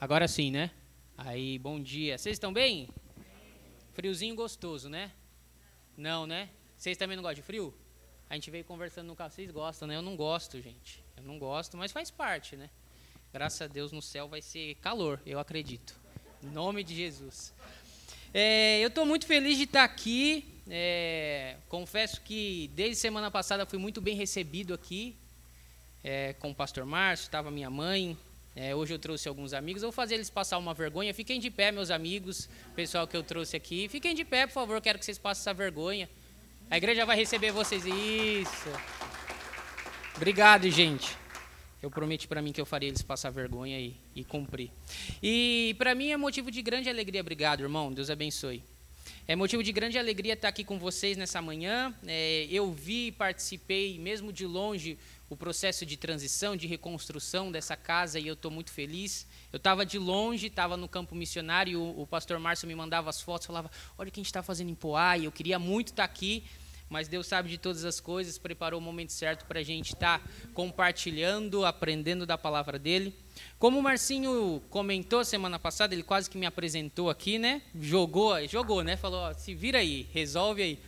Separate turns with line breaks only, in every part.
Agora sim, né? Aí, bom dia. Vocês estão bem? Friozinho gostoso, né? Não, né? Vocês também não gostam de frio? A gente veio conversando no carro. Vocês gostam, né? Eu não gosto, gente. Eu não gosto, mas faz parte, né? Graças a Deus no céu vai ser calor, eu acredito. Em nome de Jesus. É, eu estou muito feliz de estar aqui. É, confesso que desde semana passada fui muito bem recebido aqui é, com o pastor Márcio, estava minha mãe, é, hoje eu trouxe alguns amigos, vou fazer eles passar uma vergonha. Fiquem de pé, meus amigos, pessoal que eu trouxe aqui. Fiquem de pé, por favor, quero que vocês passem essa vergonha. A igreja vai receber vocês. Isso. Obrigado, gente. Eu prometi para mim que eu faria eles passar vergonha e, e cumprir. E para mim é motivo de grande alegria. Obrigado, irmão. Deus abençoe. É motivo de grande alegria estar aqui com vocês nessa manhã. É, eu vi, participei, mesmo de longe, o processo de transição, de reconstrução dessa casa e eu estou muito feliz. Eu estava de longe, estava no campo missionário, o, o pastor Márcio me mandava as fotos, falava: Olha o que a gente está fazendo em Poá, e eu queria muito estar tá aqui, mas Deus sabe de todas as coisas, preparou o momento certo para a gente estar tá compartilhando, aprendendo da palavra dele. Como o Marcinho comentou semana passada, ele quase que me apresentou aqui, né? Jogou, jogou, né? Falou: Se vira aí, resolve aí.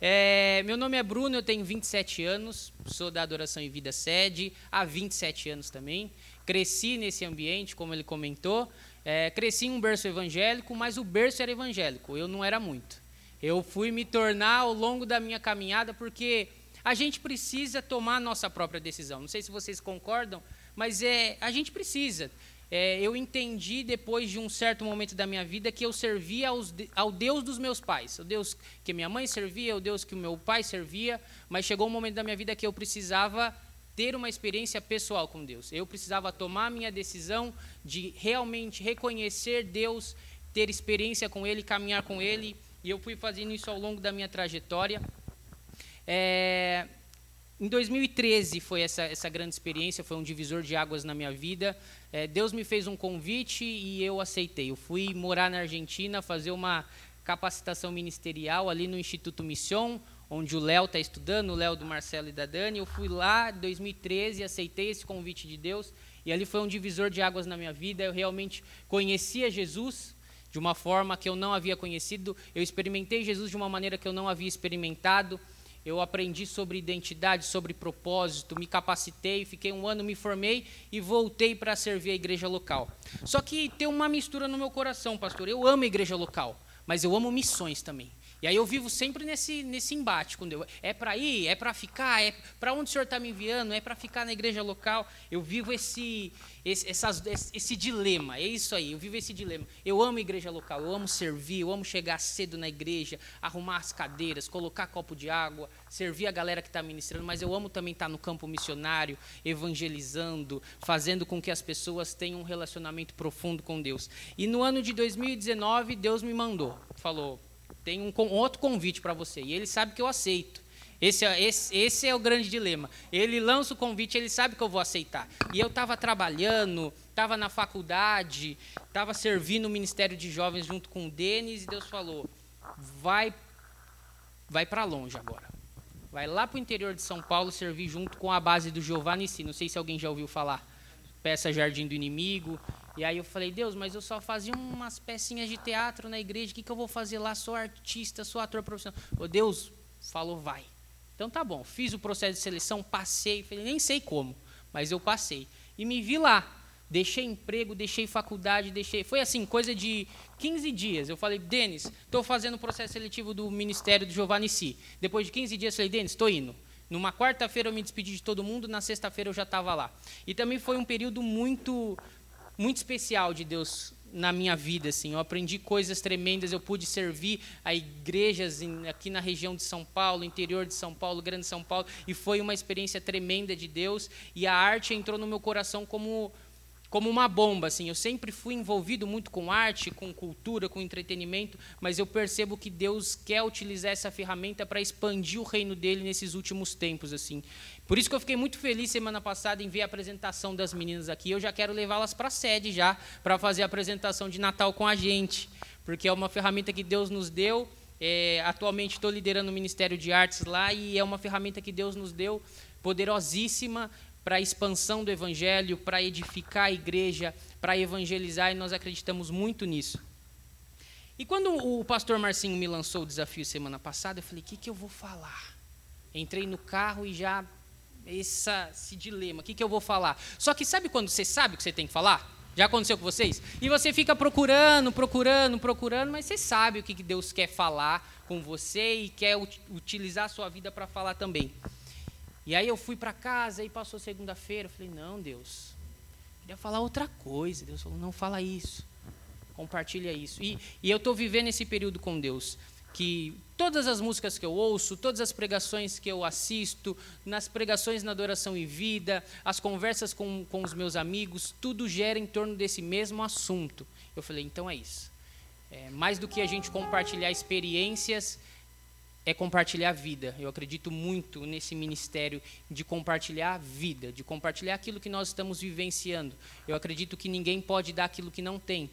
É, meu nome é Bruno, eu tenho 27 anos, sou da Adoração e Vida Sede, há 27 anos também. Cresci nesse ambiente, como ele comentou. É, cresci em um berço evangélico, mas o berço era evangélico, eu não era muito. Eu fui me tornar ao longo da minha caminhada, porque a gente precisa tomar a nossa própria decisão. Não sei se vocês concordam, mas é, a gente precisa é, eu entendi depois de um certo momento da minha vida que eu servia aos, ao Deus dos meus pais, o Deus que minha mãe servia, o Deus que o meu pai servia, mas chegou um momento da minha vida que eu precisava ter uma experiência pessoal com Deus. Eu precisava tomar minha decisão de realmente reconhecer Deus, ter experiência com Ele, caminhar com Ele, e eu fui fazendo isso ao longo da minha trajetória. É, em 2013 foi essa, essa grande experiência, foi um divisor de águas na minha vida. É, Deus me fez um convite e eu aceitei. Eu fui morar na Argentina, fazer uma capacitação ministerial ali no Instituto Mission, onde o Léo está estudando, o Léo do Marcelo e da Dani. Eu fui lá em 2013, aceitei esse convite de Deus e ali foi um divisor de águas na minha vida. Eu realmente conhecia Jesus de uma forma que eu não havia conhecido. Eu experimentei Jesus de uma maneira que eu não havia experimentado eu aprendi sobre identidade, sobre propósito, me capacitei, fiquei um ano, me formei e voltei para servir a igreja local. Só que tem uma mistura no meu coração, pastor. Eu amo a igreja local, mas eu amo missões também. E aí eu vivo sempre nesse, nesse embate com Deus. É para ir? É para ficar? É para onde o Senhor está me enviando? É para ficar na igreja local? Eu vivo esse, esse, essas, esse dilema. É isso aí, eu vivo esse dilema. Eu amo a igreja local, eu amo servir, eu amo chegar cedo na igreja, arrumar as cadeiras, colocar copo de água, servir a galera que está ministrando, mas eu amo também estar tá no campo missionário, evangelizando, fazendo com que as pessoas tenham um relacionamento profundo com Deus. E no ano de 2019, Deus me mandou, falou tem um, um outro convite para você. E ele sabe que eu aceito. Esse, é, esse, esse é o grande dilema. Ele lança o convite, ele sabe que eu vou aceitar. E eu estava trabalhando, estava na faculdade, estava servindo o Ministério de Jovens junto com o Denis, e Deus falou: vai, vai para longe agora. Vai lá para o interior de São Paulo servir junto com a base do Giovanni Si. Não sei se alguém já ouviu falar. Peça Jardim do Inimigo. E aí eu falei, Deus, mas eu só fazia umas pecinhas de teatro na igreja, o que, que eu vou fazer lá? Sou artista, sou ator profissional. Deus falou, vai. Então tá bom, fiz o processo de seleção, passei, falei, nem sei como, mas eu passei. E me vi lá. Deixei emprego, deixei faculdade, deixei. Foi assim, coisa de 15 dias. Eu falei, Denis, estou fazendo o processo seletivo do Ministério do Giovanni Si. Depois de 15 dias, falei, Denis, estou indo. Numa quarta-feira eu me despedi de todo mundo, na sexta-feira eu já estava lá. E também foi um período muito muito especial de Deus na minha vida, assim. Eu aprendi coisas tremendas, eu pude servir a igrejas em, aqui na região de São Paulo, interior de São Paulo, Grande São Paulo, e foi uma experiência tremenda de Deus, e a arte entrou no meu coração como como uma bomba, assim. Eu sempre fui envolvido muito com arte, com cultura, com entretenimento, mas eu percebo que Deus quer utilizar essa ferramenta para expandir o reino dele nesses últimos tempos, assim. Por isso que eu fiquei muito feliz semana passada em ver a apresentação das meninas aqui. Eu já quero levá-las para a sede já, para fazer a apresentação de Natal com a gente, porque é uma ferramenta que Deus nos deu. É, atualmente estou liderando o Ministério de Artes lá e é uma ferramenta que Deus nos deu poderosíssima para a expansão do evangelho, para edificar a igreja, para evangelizar, e nós acreditamos muito nisso. E quando o pastor Marcinho me lançou o desafio semana passada, eu falei: o que, que eu vou falar? Entrei no carro e já. Essa, esse dilema, o que, que eu vou falar? Só que sabe quando você sabe o que você tem que falar? Já aconteceu com vocês? E você fica procurando, procurando, procurando, mas você sabe o que Deus quer falar com você e quer utilizar a sua vida para falar também. E aí eu fui para casa e passou segunda-feira, eu falei: "Não, Deus, queria falar outra coisa". Deus falou: "Não fala isso. Compartilha isso". E, e eu estou vivendo esse período com Deus que todas as músicas que eu ouço, todas as pregações que eu assisto, nas pregações na adoração e vida, as conversas com, com os meus amigos, tudo gera em torno desse mesmo assunto. Eu falei, então é isso. É, mais do que a gente compartilhar experiências, é compartilhar a vida. Eu acredito muito nesse ministério de compartilhar a vida, de compartilhar aquilo que nós estamos vivenciando. Eu acredito que ninguém pode dar aquilo que não tem.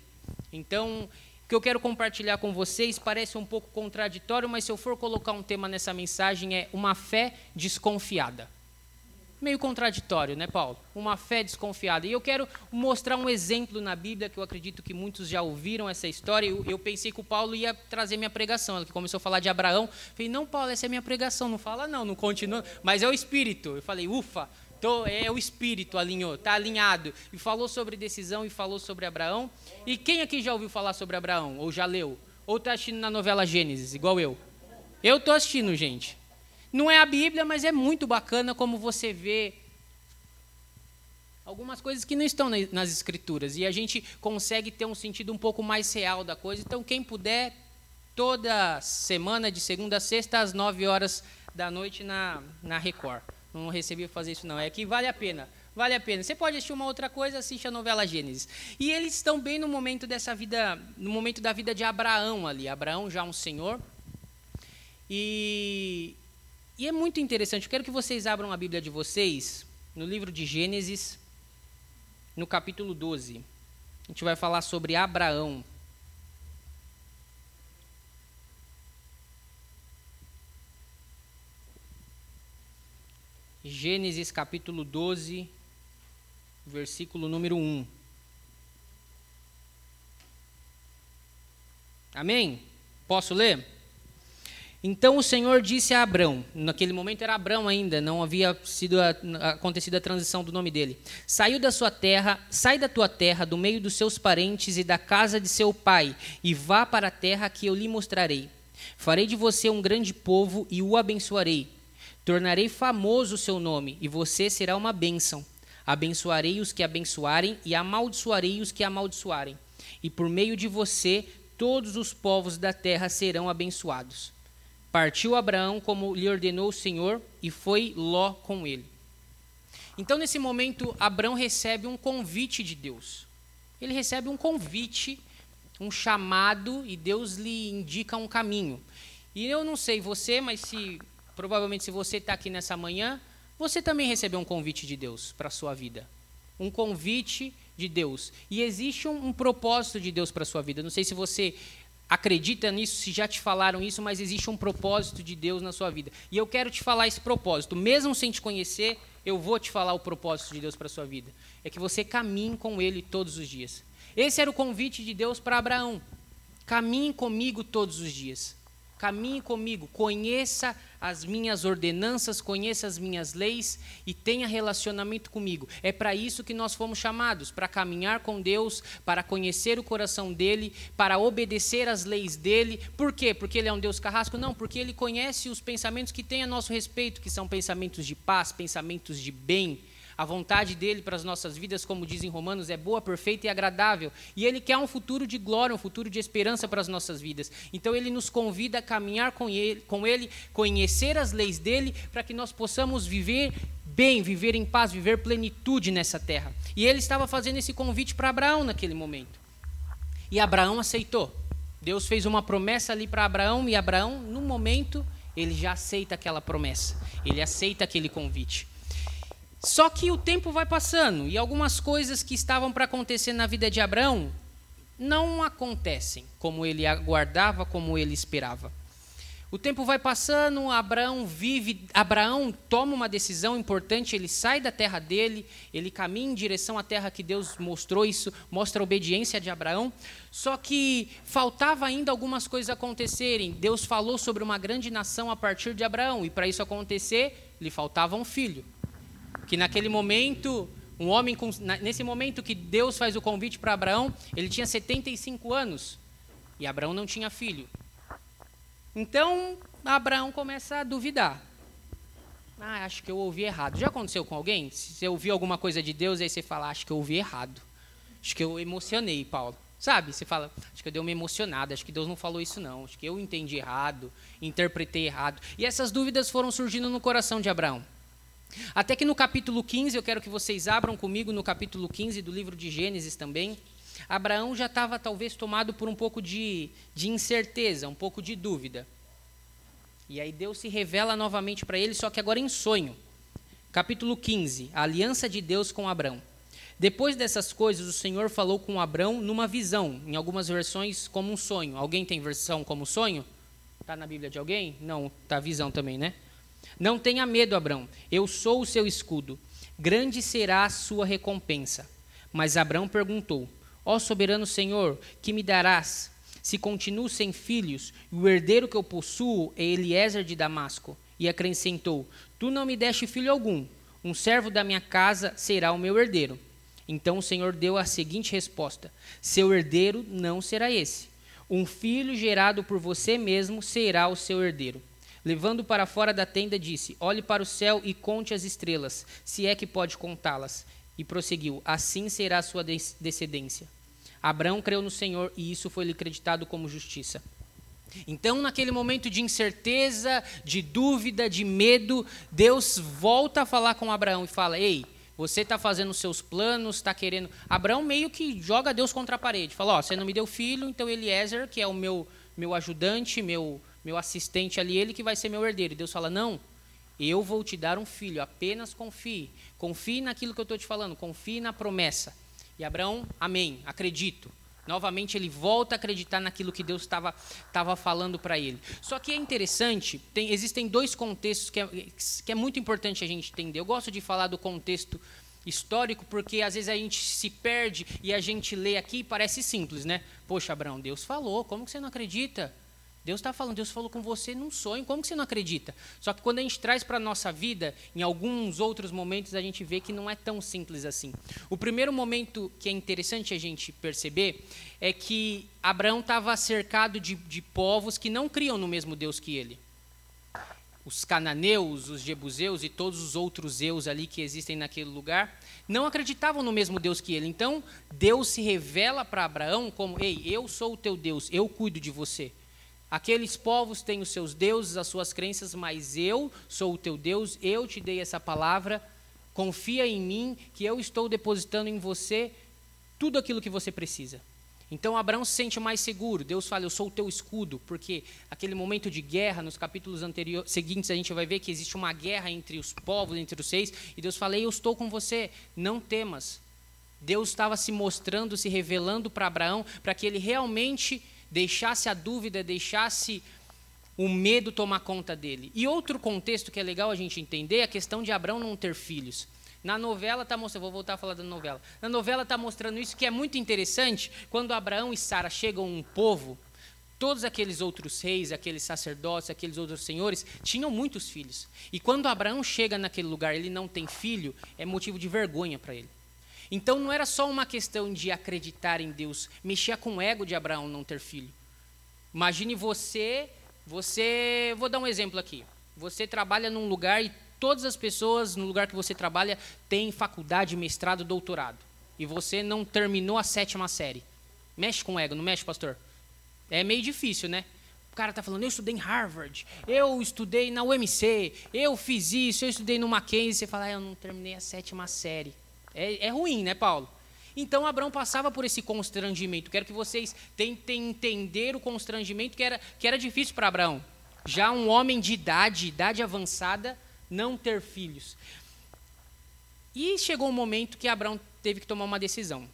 Então, o que eu quero compartilhar com vocês parece um pouco contraditório, mas se eu for colocar um tema nessa mensagem é uma fé desconfiada. Meio contraditório, né, Paulo? Uma fé desconfiada. E eu quero mostrar um exemplo na Bíblia que eu acredito que muitos já ouviram essa história. Eu, eu pensei que o Paulo ia trazer minha pregação. Ele começou a falar de Abraão. Eu falei, não, Paulo, essa é minha pregação. Não fala, não, não continua. Mas é o Espírito. Eu falei, ufa, Tô, é o espírito alinhou, está alinhado. E falou sobre decisão e falou sobre Abraão. E quem aqui já ouviu falar sobre Abraão? Ou já leu? Ou está assistindo na novela Gênesis, igual eu? Eu estou assistindo, gente. Não é a Bíblia, mas é muito bacana como você vê algumas coisas que não estão nas escrituras. E a gente consegue ter um sentido um pouco mais real da coisa. Então, quem puder, toda semana, de segunda a sexta, às nove horas da noite, na, na Record. Não recebi fazer isso, não. É que vale a pena. Vale a pena. Você pode assistir uma outra coisa, assiste a novela Gênesis. E eles estão bem no momento dessa vida, no momento da vida de Abraão ali. Abraão já um senhor. E, e é muito interessante. Eu quero que vocês abram a Bíblia de vocês no livro de Gênesis, no capítulo 12. A gente vai falar sobre Abraão. Gênesis capítulo 12, versículo número 1. Amém? Posso ler? Então o Senhor disse a Abrão, naquele momento era Abrão ainda, não havia sido a, acontecido a transição do nome dele. Saiu da sua terra, sai da tua terra, do meio dos seus parentes e da casa de seu pai, e vá para a terra que eu lhe mostrarei. Farei de você um grande povo e o abençoarei Tornarei famoso o seu nome, e você será uma bênção. Abençoarei os que abençoarem, e amaldiçoarei os que amaldiçoarem. E por meio de você, todos os povos da terra serão abençoados. Partiu Abraão como lhe ordenou o Senhor, e foi Ló com ele. Então, nesse momento, Abraão recebe um convite de Deus. Ele recebe um convite, um chamado, e Deus lhe indica um caminho. E eu não sei você, mas se Provavelmente, se você está aqui nessa manhã, você também recebeu um convite de Deus para a sua vida. Um convite de Deus. E existe um, um propósito de Deus para a sua vida. Não sei se você acredita nisso, se já te falaram isso, mas existe um propósito de Deus na sua vida. E eu quero te falar esse propósito. Mesmo sem te conhecer, eu vou te falar o propósito de Deus para a sua vida. É que você caminhe com Ele todos os dias. Esse era o convite de Deus para Abraão. Caminhe comigo todos os dias. Caminhe comigo, conheça as minhas ordenanças, conheça as minhas leis e tenha relacionamento comigo. É para isso que nós fomos chamados, para caminhar com Deus, para conhecer o coração dele, para obedecer às leis dele. Por quê? Porque ele é um Deus carrasco? Não, porque ele conhece os pensamentos que tem a nosso respeito, que são pensamentos de paz, pensamentos de bem a vontade dele para as nossas vidas, como diz em Romanos, é boa, perfeita e agradável. E ele quer um futuro de glória, um futuro de esperança para as nossas vidas. Então ele nos convida a caminhar com ele, com ele conhecer as leis dele, para que nós possamos viver bem, viver em paz, viver plenitude nessa terra. E ele estava fazendo esse convite para Abraão naquele momento. E Abraão aceitou. Deus fez uma promessa ali para Abraão e Abraão, no momento, ele já aceita aquela promessa. Ele aceita aquele convite. Só que o tempo vai passando e algumas coisas que estavam para acontecer na vida de Abraão não acontecem como ele aguardava, como ele esperava. O tempo vai passando, Abraão vive, Abraão toma uma decisão importante, ele sai da terra dele, ele caminha em direção à terra que Deus mostrou, isso mostra a obediência de Abraão. Só que faltava ainda algumas coisas acontecerem. Deus falou sobre uma grande nação a partir de Abraão, e para isso acontecer, lhe faltava um filho. Que naquele momento, um homem com, nesse momento que Deus faz o convite para Abraão, ele tinha 75 anos, e Abraão não tinha filho. Então, Abraão começa a duvidar. Ah, acho que eu ouvi errado. Já aconteceu com alguém? Se você ouviu alguma coisa de Deus, aí você fala, acho que eu ouvi errado. Acho que eu emocionei, Paulo. Sabe? Você fala, acho que eu dei uma emocionada, acho que Deus não falou isso não, acho que eu entendi errado, interpretei errado. E essas dúvidas foram surgindo no coração de Abraão. Até que no capítulo 15, eu quero que vocês abram comigo no capítulo 15 do livro de Gênesis também. Abraão já estava talvez tomado por um pouco de, de incerteza, um pouco de dúvida. E aí Deus se revela novamente para ele, só que agora em sonho. Capítulo 15, a aliança de Deus com Abraão. Depois dessas coisas, o Senhor falou com Abraão numa visão, em algumas versões como um sonho. Alguém tem versão como sonho? Está na Bíblia de alguém? Não, está visão também, né? Não tenha medo, Abraão, eu sou o seu escudo. Grande será a sua recompensa. Mas Abraão perguntou: Ó soberano Senhor, que me darás? Se continuo sem filhos, e o herdeiro que eu possuo é Eliezer de Damasco. E acrescentou: Tu não me deste filho algum. Um servo da minha casa será o meu herdeiro. Então o Senhor deu a seguinte resposta: Seu herdeiro não será esse. Um filho gerado por você mesmo será o seu herdeiro. Levando para fora da tenda, disse: Olhe para o céu e conte as estrelas, se é que pode contá-las. E prosseguiu: Assim será a sua descendência. Abraão creu no Senhor e isso foi lhe creditado como justiça. Então, naquele momento de incerteza, de dúvida, de medo, Deus volta a falar com Abraão e fala: Ei, você está fazendo seus planos, está querendo. Abraão meio que joga Deus contra a parede. Fala: Ó, você não me deu filho, então Eliezer, que é o meu, meu ajudante, meu, meu assistente ali, ele que vai ser meu herdeiro. E Deus fala: Não, eu vou te dar um filho, apenas confie. Confie naquilo que eu estou te falando, confie na promessa. E Abraão, amém, acredito. Novamente ele volta a acreditar naquilo que Deus estava falando para ele. Só que é interessante, tem, existem dois contextos que é, que é muito importante a gente entender. Eu gosto de falar do contexto histórico porque às vezes a gente se perde e a gente lê aqui e parece simples, né? Poxa, Abraão, Deus falou, como que você não acredita? Deus está falando, Deus falou com você num sonho, como que você não acredita? Só que quando a gente traz para a nossa vida, em alguns outros momentos, a gente vê que não é tão simples assim. O primeiro momento que é interessante a gente perceber é que Abraão estava cercado de, de povos que não criam no mesmo Deus que ele. Os cananeus, os jebuseus e todos os outros eus ali que existem naquele lugar não acreditavam no mesmo Deus que ele. Então, Deus se revela para Abraão como: Ei, eu sou o teu Deus, eu cuido de você. Aqueles povos têm os seus deuses, as suas crenças, mas eu sou o teu Deus, eu te dei essa palavra. Confia em mim, que eu estou depositando em você tudo aquilo que você precisa. Então Abraão se sente mais seguro. Deus fala: Eu sou o teu escudo, porque aquele momento de guerra, nos capítulos anteriores, seguintes, a gente vai ver que existe uma guerra entre os povos, entre os seis, e Deus fala: Eu estou com você, não temas. Deus estava se mostrando, se revelando para Abraão, para que ele realmente deixasse a dúvida, deixasse o medo tomar conta dele. E outro contexto que é legal a gente entender é a questão de Abraão não ter filhos. Na novela está mostrando, vou voltar a falar da novela. Na novela está mostrando isso que é muito interessante. Quando Abraão e Sara chegam um povo, todos aqueles outros reis, aqueles sacerdotes, aqueles outros senhores tinham muitos filhos. E quando Abraão chega naquele lugar, ele não tem filho, é motivo de vergonha para ele. Então não era só uma questão de acreditar em Deus, mexia com o ego de Abraão não ter filho. Imagine você, você, vou dar um exemplo aqui. Você trabalha num lugar e todas as pessoas no lugar que você trabalha têm faculdade, mestrado, doutorado. E você não terminou a sétima série. Mexe com o ego, não mexe, pastor? É meio difícil, né? O cara está falando, eu estudei em Harvard, eu estudei na UMC, eu fiz isso, eu estudei no Mackenzie. Você fala, ah, eu não terminei a sétima série. É, é ruim, né, Paulo? Então Abraão passava por esse constrangimento. Quero que vocês tentem entender o constrangimento que era, que era difícil para Abraão. Já um homem de idade, idade avançada, não ter filhos. E chegou um momento que Abraão teve que tomar uma decisão.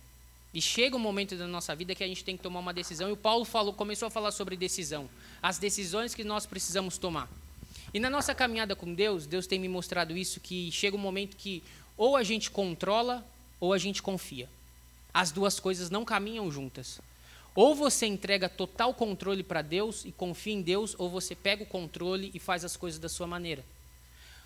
E chega um momento da nossa vida que a gente tem que tomar uma decisão. E o Paulo falou, começou a falar sobre decisão. As decisões que nós precisamos tomar. E na nossa caminhada com Deus, Deus tem me mostrado isso, que chega um momento que ou a gente controla ou a gente confia. As duas coisas não caminham juntas. Ou você entrega total controle para Deus e confia em Deus, ou você pega o controle e faz as coisas da sua maneira.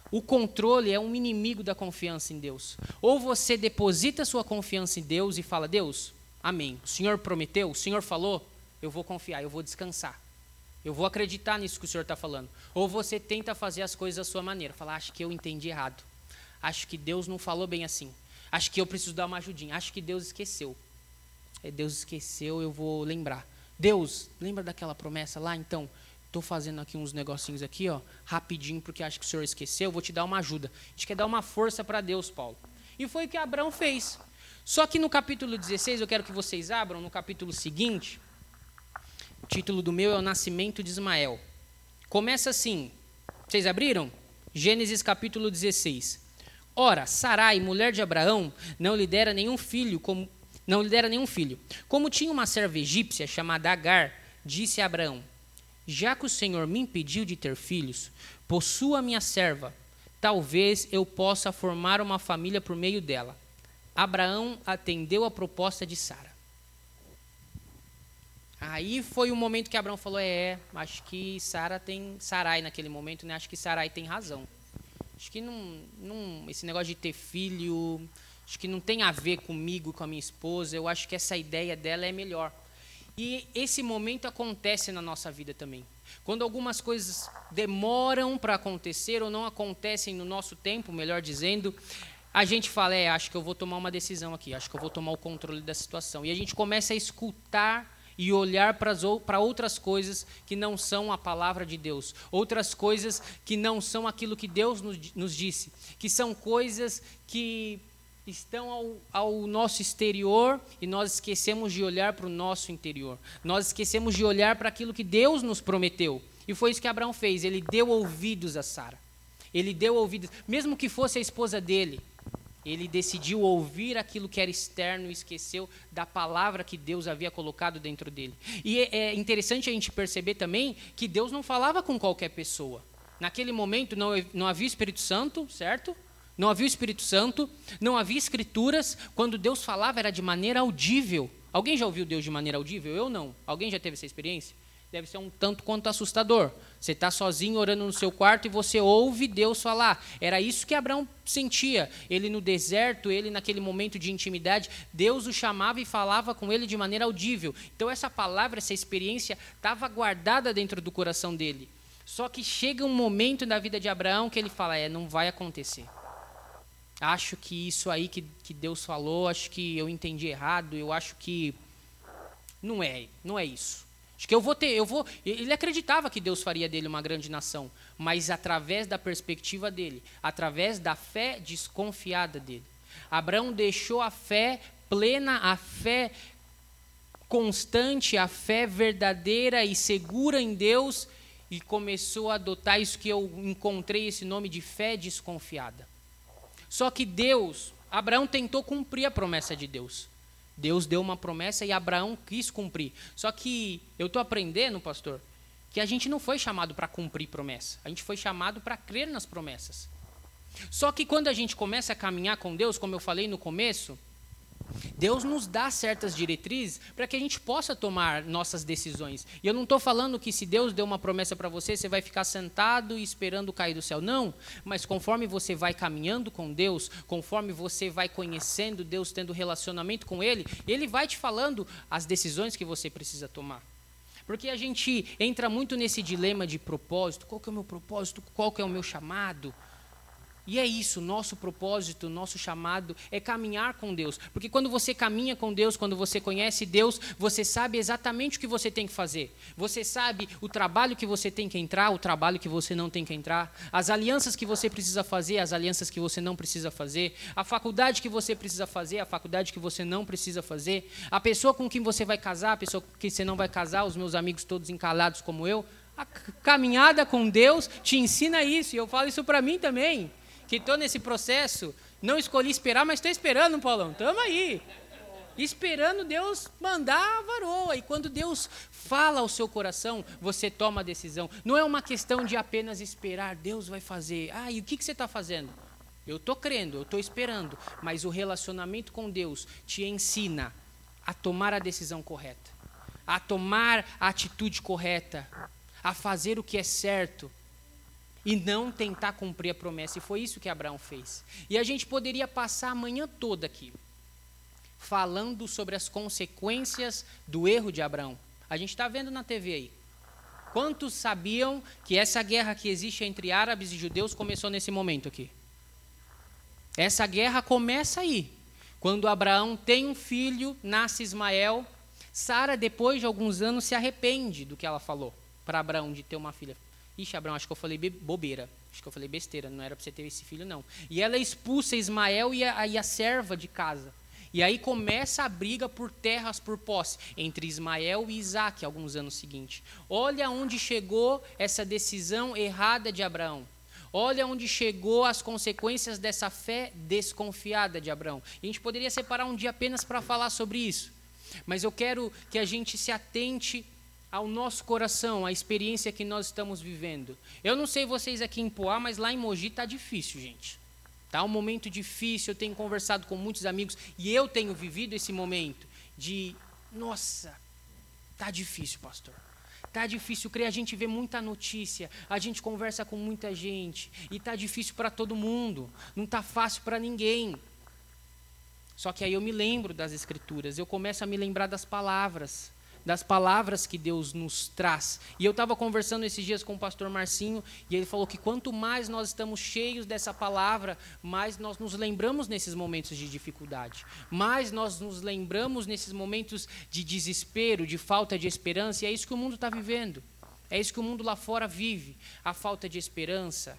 O controle é um inimigo da confiança em Deus. Ou você deposita sua confiança em Deus e fala: Deus, amém. O Senhor prometeu, o Senhor falou, eu vou confiar, eu vou descansar. Eu vou acreditar nisso que o Senhor está falando. Ou você tenta fazer as coisas da sua maneira. Falar, acho que eu entendi errado. Acho que Deus não falou bem assim. Acho que eu preciso dar uma ajudinha. Acho que Deus esqueceu. É, Deus esqueceu, eu vou lembrar. Deus, lembra daquela promessa lá? Então, estou fazendo aqui uns negocinhos aqui, ó, rapidinho, porque acho que o Senhor esqueceu, vou te dar uma ajuda. A gente quer dar uma força para Deus, Paulo. E foi o que Abraão fez. Só que no capítulo 16, eu quero que vocês abram, no capítulo seguinte, o título do meu é O Nascimento de Ismael. Começa assim. Vocês abriram? Gênesis capítulo 16. Ora, Sarai, mulher de Abraão, não lhe dera nenhum filho, como não lhe dera nenhum filho. Como tinha uma serva egípcia chamada Agar, disse a Abraão: Já que o Senhor me impediu de ter filhos, possua minha serva. Talvez eu possa formar uma família por meio dela. Abraão atendeu a proposta de Sara. Aí foi o momento que Abraão falou: É, acho que Sara tem. Sarai naquele momento, né? Acho que Sarai tem razão. Acho que não, não, esse negócio de ter filho, acho que não tem a ver comigo, com a minha esposa. Eu acho que essa ideia dela é melhor. E esse momento acontece na nossa vida também. Quando algumas coisas demoram para acontecer ou não acontecem no nosso tempo, melhor dizendo, a gente fala, é, acho que eu vou tomar uma decisão aqui, acho que eu vou tomar o controle da situação. E a gente começa a escutar e olhar para outras coisas que não são a palavra de Deus, outras coisas que não são aquilo que Deus nos, nos disse, que são coisas que estão ao, ao, nosso exterior e nós esquecemos de olhar para o nosso interior. Nós esquecemos de olhar para aquilo que Deus nos prometeu. E foi isso que Abraão fez. Ele deu ouvidos a Sara. Ele deu ouvidos, mesmo que fosse a esposa dele. Ele decidiu ouvir aquilo que era externo e esqueceu da palavra que Deus havia colocado dentro dele. E é, é interessante a gente perceber também que Deus não falava com qualquer pessoa. Naquele momento não, não havia Espírito Santo, certo? Não havia Espírito Santo, não havia escrituras. Quando Deus falava era de maneira audível. Alguém já ouviu Deus de maneira audível? Eu não. Alguém já teve essa experiência? Deve ser um tanto quanto assustador. Você está sozinho orando no seu quarto e você ouve Deus falar. Era isso que Abraão sentia. Ele no deserto, ele naquele momento de intimidade, Deus o chamava e falava com ele de maneira audível. Então essa palavra, essa experiência estava guardada dentro do coração dele. Só que chega um momento na vida de Abraão que ele fala: é, não vai acontecer acho que isso aí que, que Deus falou, acho que eu entendi errado, eu acho que não é, não é isso. Que eu vou ter, eu vou. Ele acreditava que Deus faria dele uma grande nação, mas através da perspectiva dele, através da fé desconfiada dele. Abraão deixou a fé plena, a fé constante, a fé verdadeira e segura em Deus e começou a adotar isso que eu encontrei esse nome de fé desconfiada. Só que Deus, Abraão tentou cumprir a promessa de Deus. Deus deu uma promessa e Abraão quis cumprir. Só que eu estou aprendendo, pastor, que a gente não foi chamado para cumprir promessa. A gente foi chamado para crer nas promessas. Só que quando a gente começa a caminhar com Deus, como eu falei no começo, Deus nos dá certas diretrizes para que a gente possa tomar nossas decisões. E eu não estou falando que se Deus deu uma promessa para você, você vai ficar sentado e esperando cair do céu. Não, mas conforme você vai caminhando com Deus, conforme você vai conhecendo Deus, tendo relacionamento com Ele, Ele vai te falando as decisões que você precisa tomar. Porque a gente entra muito nesse dilema de propósito: qual que é o meu propósito, qual que é o meu chamado? E é isso, nosso propósito, nosso chamado é caminhar com Deus. Porque quando você caminha com Deus, quando você conhece Deus, você sabe exatamente o que você tem que fazer. Você sabe o trabalho que você tem que entrar, o trabalho que você não tem que entrar, as alianças que você precisa fazer, as alianças que você não precisa fazer, a faculdade que você precisa fazer, a faculdade que você não precisa fazer, a pessoa com quem você vai casar, a pessoa com quem você não vai casar, os meus amigos todos encalados como eu. A caminhada com Deus te ensina isso, e eu falo isso para mim também que estou nesse processo. Não escolhi esperar, mas estou esperando, Paulão. Tamo aí. esperando Deus mandar a varoa. E quando Deus fala ao seu coração, você toma a decisão. Não é uma questão de apenas esperar, Deus vai fazer. Ah, e o que, que você está fazendo? Eu estou crendo, eu estou esperando. Mas o relacionamento com Deus te ensina a tomar a decisão correta, a tomar a atitude correta, a fazer o que é certo e não tentar cumprir a promessa. E foi isso que Abraão fez. E a gente poderia passar a manhã toda aqui falando sobre as consequências do erro de Abraão. A gente está vendo na TV aí. Quantos sabiam que essa guerra que existe entre árabes e judeus começou nesse momento aqui? Essa guerra começa aí. Quando Abraão tem um filho, nasce Ismael. Sara, depois de alguns anos, se arrepende do que ela falou para Abraão de ter uma filha. Ixi, Abraão, acho que eu falei bobeira. Acho que eu falei besteira. Não era para você ter esse filho, não. E ela expulsa Ismael e a, e a serva de casa. E aí começa a briga por terras, por posse, entre Ismael e Isaac, alguns anos seguintes. Olha onde chegou essa decisão errada de Abraão. Olha onde chegou as consequências dessa fé desconfiada de Abraão. E a gente poderia separar um dia apenas para falar sobre isso. Mas eu quero que a gente se atente ao nosso coração, à experiência que nós estamos vivendo. Eu não sei vocês aqui em Poá, mas lá em Mogi está difícil, gente. Tá um momento difícil, eu tenho conversado com muitos amigos e eu tenho vivido esse momento de, nossa, tá difícil, pastor. Tá difícil crer, a gente vê muita notícia, a gente conversa com muita gente e tá difícil para todo mundo, não tá fácil para ninguém. Só que aí eu me lembro das escrituras, eu começo a me lembrar das palavras das palavras que Deus nos traz. E eu estava conversando esses dias com o pastor Marcinho, e ele falou que quanto mais nós estamos cheios dessa palavra, mais nós nos lembramos nesses momentos de dificuldade, mais nós nos lembramos nesses momentos de desespero, de falta de esperança, e é isso que o mundo está vivendo. É isso que o mundo lá fora vive: a falta de esperança,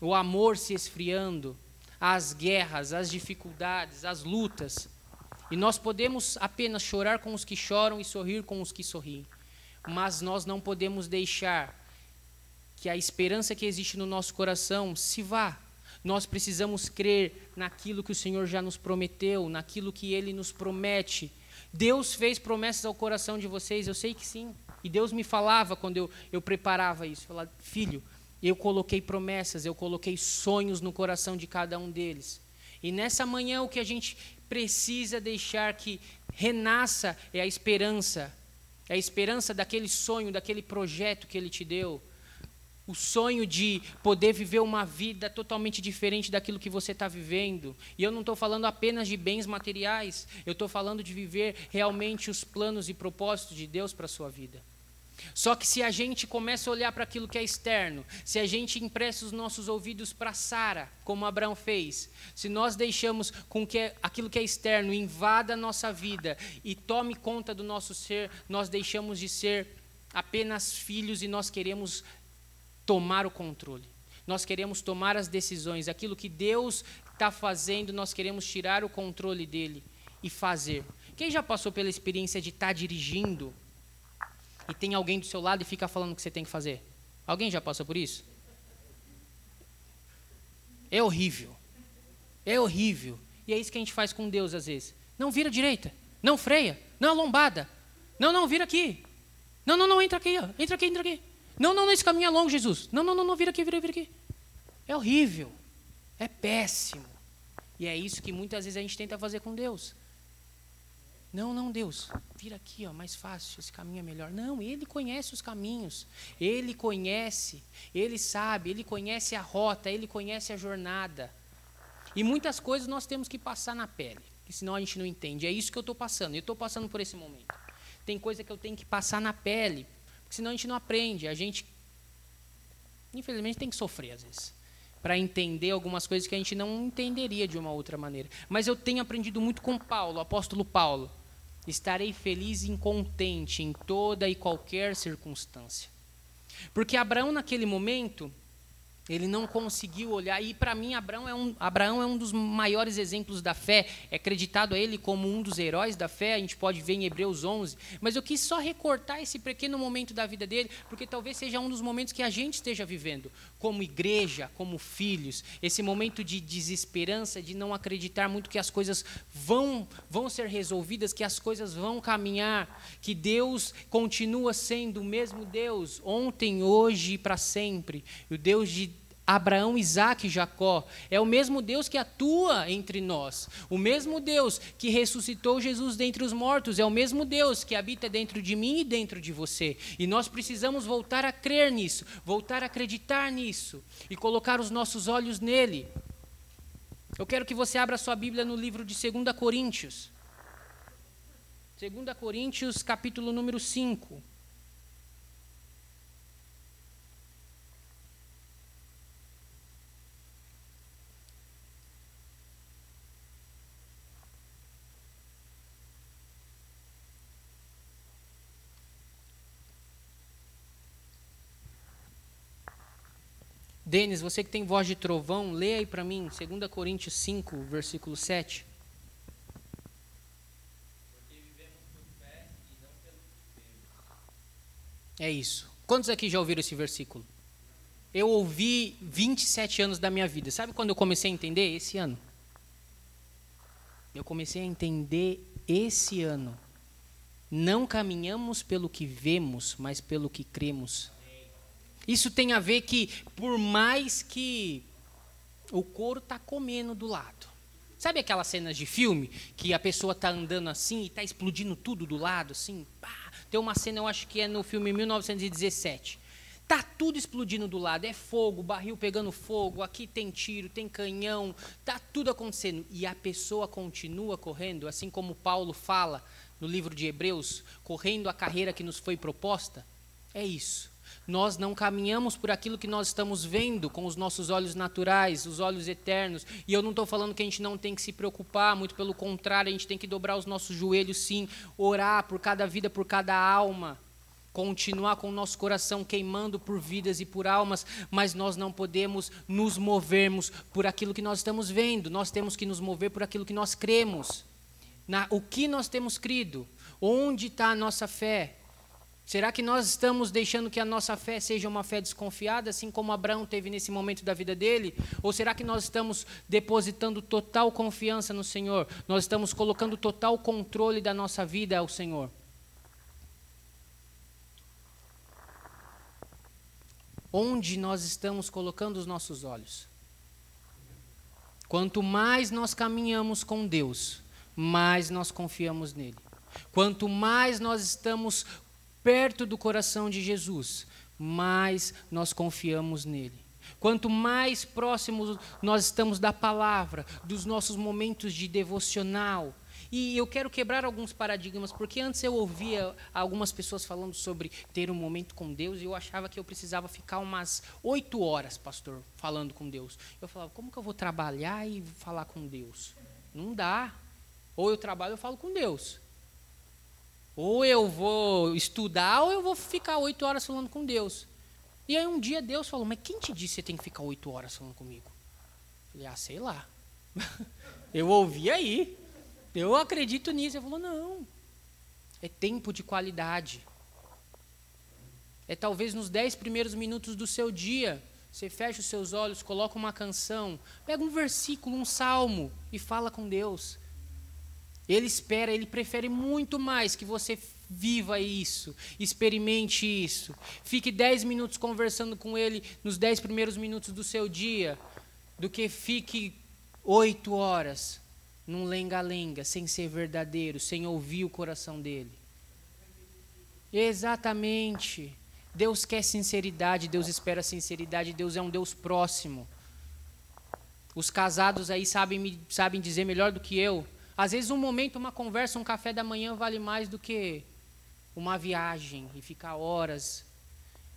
o amor se esfriando, as guerras, as dificuldades, as lutas. E nós podemos apenas chorar com os que choram e sorrir com os que sorriem. Mas nós não podemos deixar que a esperança que existe no nosso coração se vá. Nós precisamos crer naquilo que o Senhor já nos prometeu, naquilo que Ele nos promete. Deus fez promessas ao coração de vocês, eu sei que sim. E Deus me falava quando eu, eu preparava isso: falava, Filho, eu coloquei promessas, eu coloquei sonhos no coração de cada um deles. E nessa manhã o que a gente precisa deixar que renasça é a esperança. É a esperança daquele sonho, daquele projeto que ele te deu. O sonho de poder viver uma vida totalmente diferente daquilo que você está vivendo. E eu não estou falando apenas de bens materiais, eu estou falando de viver realmente os planos e propósitos de Deus para a sua vida. Só que se a gente começa a olhar para aquilo que é externo, se a gente empresta os nossos ouvidos para Sara, como Abraão fez, se nós deixamos com que aquilo que é externo invada a nossa vida e tome conta do nosso ser, nós deixamos de ser apenas filhos e nós queremos tomar o controle. Nós queremos tomar as decisões. Aquilo que Deus está fazendo, nós queremos tirar o controle dele e fazer. Quem já passou pela experiência de estar tá dirigindo e tem alguém do seu lado e fica falando o que você tem que fazer. Alguém já passou por isso? É horrível. É horrível. E é isso que a gente faz com Deus às vezes. Não vira direita. Não freia. Não lombada. Não, não, vira aqui. Não, não, não, entra aqui. Ó. Entra aqui, entra aqui. Não, não, não, esse caminho é longo, Jesus. Não, não, não, não, vira aqui, vira, vira aqui. É horrível. É péssimo. E é isso que muitas vezes a gente tenta fazer com Deus. Não, não, Deus, vira aqui, ó, mais fácil, esse caminho é melhor. Não, Ele conhece os caminhos, Ele conhece, Ele sabe, Ele conhece a rota, Ele conhece a jornada. E muitas coisas nós temos que passar na pele, senão a gente não entende. É isso que eu estou passando, eu estou passando por esse momento. Tem coisa que eu tenho que passar na pele, porque senão a gente não aprende. A gente, infelizmente, tem que sofrer às vezes para entender algumas coisas que a gente não entenderia de uma outra maneira. Mas eu tenho aprendido muito com Paulo, o apóstolo Paulo. Estarei feliz e contente em toda e qualquer circunstância. Porque Abraão, naquele momento, Ele não conseguiu olhar. E para mim, Abraão é, um, Abraão é um dos maiores exemplos da fé. É acreditado a ele como um dos heróis da fé. A gente pode ver em Hebreus 11. Mas eu quis só recortar esse pequeno momento da vida dele, porque talvez seja um dos momentos que a gente esteja vivendo, como igreja, como filhos. Esse momento de desesperança, de não acreditar muito que as coisas vão, vão ser resolvidas, que as coisas vão caminhar, que Deus continua sendo o mesmo Deus, ontem, hoje e para sempre. O Deus de Abraão, Isaac e Jacó. É o mesmo Deus que atua entre nós. O mesmo Deus que ressuscitou Jesus dentre os mortos. É o mesmo Deus que habita dentro de mim e dentro de você. E nós precisamos voltar a crer nisso, voltar a acreditar nisso e colocar os nossos olhos nele. Eu quero que você abra sua Bíblia no livro de 2 Coríntios. 2 Coríntios, capítulo número 5. Denis, você que tem voz de trovão, lê aí para mim, 2 Coríntios 5, versículo 7. É isso. Quantos aqui já ouviram esse versículo? Eu ouvi 27 anos da minha vida. Sabe quando eu comecei a entender? Esse ano. Eu comecei a entender esse ano. Não caminhamos pelo que vemos, mas pelo que cremos. Isso tem a ver que, por mais que o couro está comendo do lado. Sabe aquelas cenas de filme que a pessoa está andando assim e está explodindo tudo do lado, assim? Pá. Tem uma cena, eu acho que é no filme 1917. Tá tudo explodindo do lado, é fogo, barril pegando fogo, aqui tem tiro, tem canhão, tá tudo acontecendo e a pessoa continua correndo, assim como Paulo fala no livro de Hebreus, correndo a carreira que nos foi proposta. É isso. Nós não caminhamos por aquilo que nós estamos vendo com os nossos olhos naturais, os olhos eternos. E eu não estou falando que a gente não tem que se preocupar, muito pelo contrário, a gente tem que dobrar os nossos joelhos, sim, orar por cada vida, por cada alma continuar com o nosso coração queimando por vidas e por almas, mas nós não podemos nos movermos por aquilo que nós estamos vendo, nós temos que nos mover por aquilo que nós cremos. Na, o que nós temos crido? Onde está a nossa fé? Será que nós estamos deixando que a nossa fé seja uma fé desconfiada, assim como Abraão teve nesse momento da vida dele? Ou será que nós estamos depositando total confiança no Senhor? Nós estamos colocando total controle da nossa vida ao Senhor? Onde nós estamos colocando os nossos olhos? Quanto mais nós caminhamos com Deus, mais nós confiamos nele. Quanto mais nós estamos perto do coração de Jesus, mais nós confiamos nele. Quanto mais próximos nós estamos da palavra, dos nossos momentos de devocional. E eu quero quebrar alguns paradigmas, porque antes eu ouvia algumas pessoas falando sobre ter um momento com Deus e eu achava que eu precisava ficar umas oito horas, pastor, falando com Deus. Eu falava, como que eu vou trabalhar e falar com Deus? Não dá. Ou eu trabalho ou falo com Deus. Ou eu vou estudar, ou eu vou ficar oito horas falando com Deus. E aí um dia Deus falou, mas quem te disse que você tem que ficar oito horas falando comigo? Eu falei, ah, sei lá. eu ouvi aí. Eu acredito nisso. Ele falou, não. É tempo de qualidade. É talvez nos dez primeiros minutos do seu dia. Você fecha os seus olhos, coloca uma canção, pega um versículo, um salmo e fala com Deus. Ele espera, ele prefere muito mais que você viva isso, experimente isso. Fique dez minutos conversando com ele nos dez primeiros minutos do seu dia, do que fique oito horas num lenga-lenga, sem ser verdadeiro, sem ouvir o coração dele. Exatamente. Deus quer sinceridade, Deus espera sinceridade, Deus é um Deus próximo. Os casados aí sabem, sabem dizer melhor do que eu às vezes, um momento, uma conversa, um café da manhã vale mais do que uma viagem e ficar horas.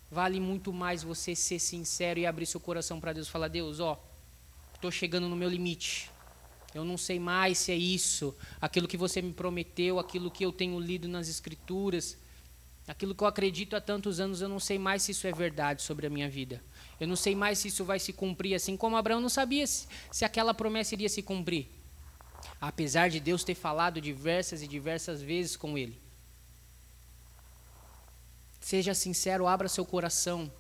Vale muito mais você ser sincero e abrir seu coração para Deus falar: Deus, ó, estou chegando no meu limite. Eu não sei mais se é isso, aquilo que você me prometeu, aquilo que eu tenho lido nas Escrituras, aquilo que eu acredito há tantos anos, eu não sei mais se isso é verdade sobre a minha vida. Eu não sei mais se isso vai se cumprir, assim como Abraão não sabia se, se aquela promessa iria se cumprir. Apesar de Deus ter falado diversas e diversas vezes com ele. Seja sincero, abra seu coração.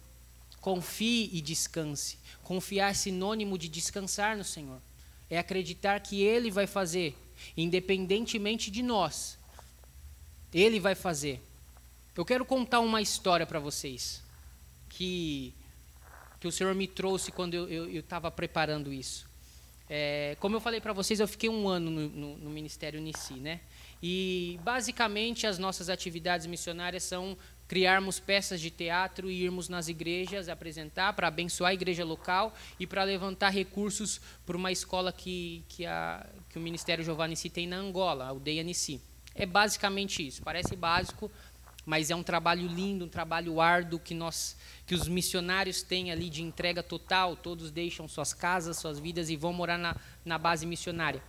Confie e descanse. Confiar é sinônimo de descansar no Senhor. É acreditar que Ele vai fazer, independentemente de nós. Ele vai fazer. Eu quero contar uma história para vocês que que o Senhor me trouxe quando eu estava preparando isso. É, como eu falei para vocês, eu fiquei um ano no, no, no Ministério Unici, né? E basicamente as nossas atividades missionárias são criarmos peças de teatro e irmos nas igrejas apresentar para abençoar a igreja local e para levantar recursos para uma escola que, que, a, que o Ministério Giovanni Nissi tem na Angola, a Aldeia Nissi. É basicamente isso. Parece básico, mas é um trabalho lindo, um trabalho árduo que nós que os missionários têm ali de entrega total, todos deixam suas casas, suas vidas e vão morar na, na base missionária.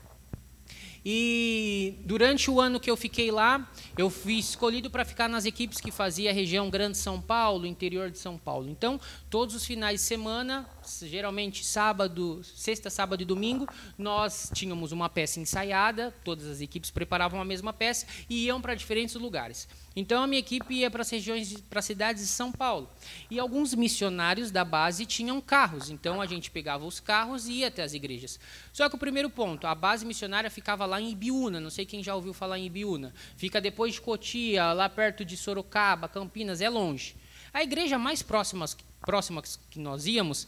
E durante o ano que eu fiquei lá, eu fui escolhido para ficar nas equipes que fazia a região Grande São Paulo, interior de São Paulo. Então, todos os finais de semana, geralmente sábado, sexta, sábado e domingo, nós tínhamos uma peça ensaiada, todas as equipes preparavam a mesma peça e iam para diferentes lugares. Então a minha equipe ia para as regiões, para as cidades de São Paulo. E alguns missionários da base tinham carros, então a gente pegava os carros e ia até as igrejas. Só que o primeiro ponto, a base missionária ficava lá em Ibiúna, não sei quem já ouviu falar em Ibiúna. Fica depois de Cotia, lá perto de Sorocaba, Campinas, é longe. A igreja mais próxima, próxima que nós íamos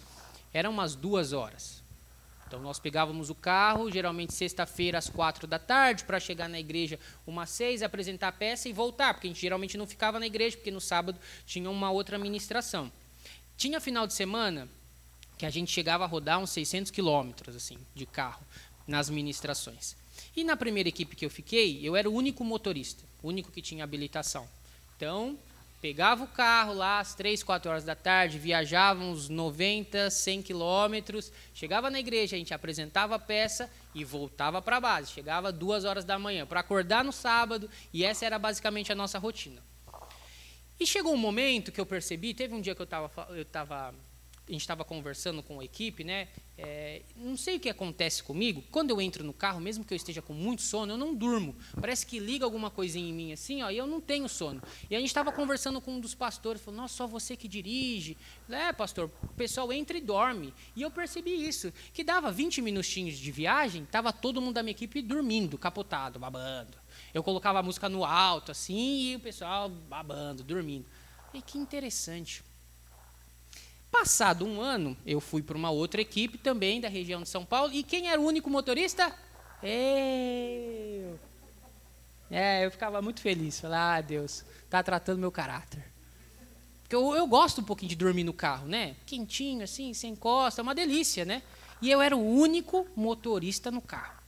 era umas duas horas. Então nós pegávamos o carro, geralmente sexta-feira às quatro da tarde, para chegar na igreja umas seis, apresentar a peça e voltar, porque a gente geralmente não ficava na igreja, porque no sábado tinha uma outra ministração. Tinha final de semana que a gente chegava a rodar uns 600 quilômetros assim, de carro nas ministrações. E na primeira equipe que eu fiquei, eu era o único motorista, o único que tinha habilitação. Então, Pegava o carro lá às 3, 4 horas da tarde, viajava uns 90, 100 quilômetros, chegava na igreja, a gente apresentava a peça e voltava para a base. Chegava duas horas da manhã para acordar no sábado e essa era basicamente a nossa rotina. E chegou um momento que eu percebi, teve um dia que eu estava eu tava a gente estava conversando com a equipe, né? É, não sei o que acontece comigo. Quando eu entro no carro, mesmo que eu esteja com muito sono, eu não durmo. Parece que liga alguma coisinha em mim assim, ó, e eu não tenho sono. E a gente estava conversando com um dos pastores, falou: Nossa, só você que dirige. É, pastor, o pessoal entra e dorme. E eu percebi isso, que dava 20 minutinhos de viagem, estava todo mundo da minha equipe dormindo, capotado, babando. Eu colocava a música no alto, assim, e o pessoal babando, dormindo. E que interessante. Passado um ano, eu fui para uma outra equipe também da região de São Paulo. E quem era o único motorista? Eu. É, eu ficava muito feliz. Falei, ah, Deus, está tratando meu caráter. Porque eu, eu gosto um pouquinho de dormir no carro, né? Quentinho, assim, sem costa, é uma delícia, né? E eu era o único motorista no carro.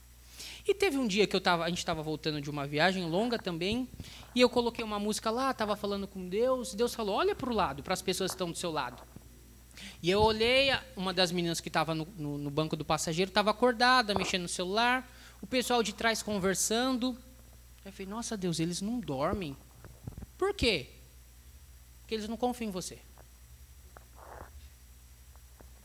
E teve um dia que eu tava, a gente estava voltando de uma viagem longa também, e eu coloquei uma música lá, estava falando com Deus, e Deus falou: olha para o lado, para as pessoas que estão do seu lado. E eu olhei, uma das meninas que estava no, no, no, banco do passageiro estava acordada, mexendo no celular, o pessoal de trás conversando. Eu falei, nossa Deus, eles não dormem. Por quê? Porque eles não confiam em você. Eu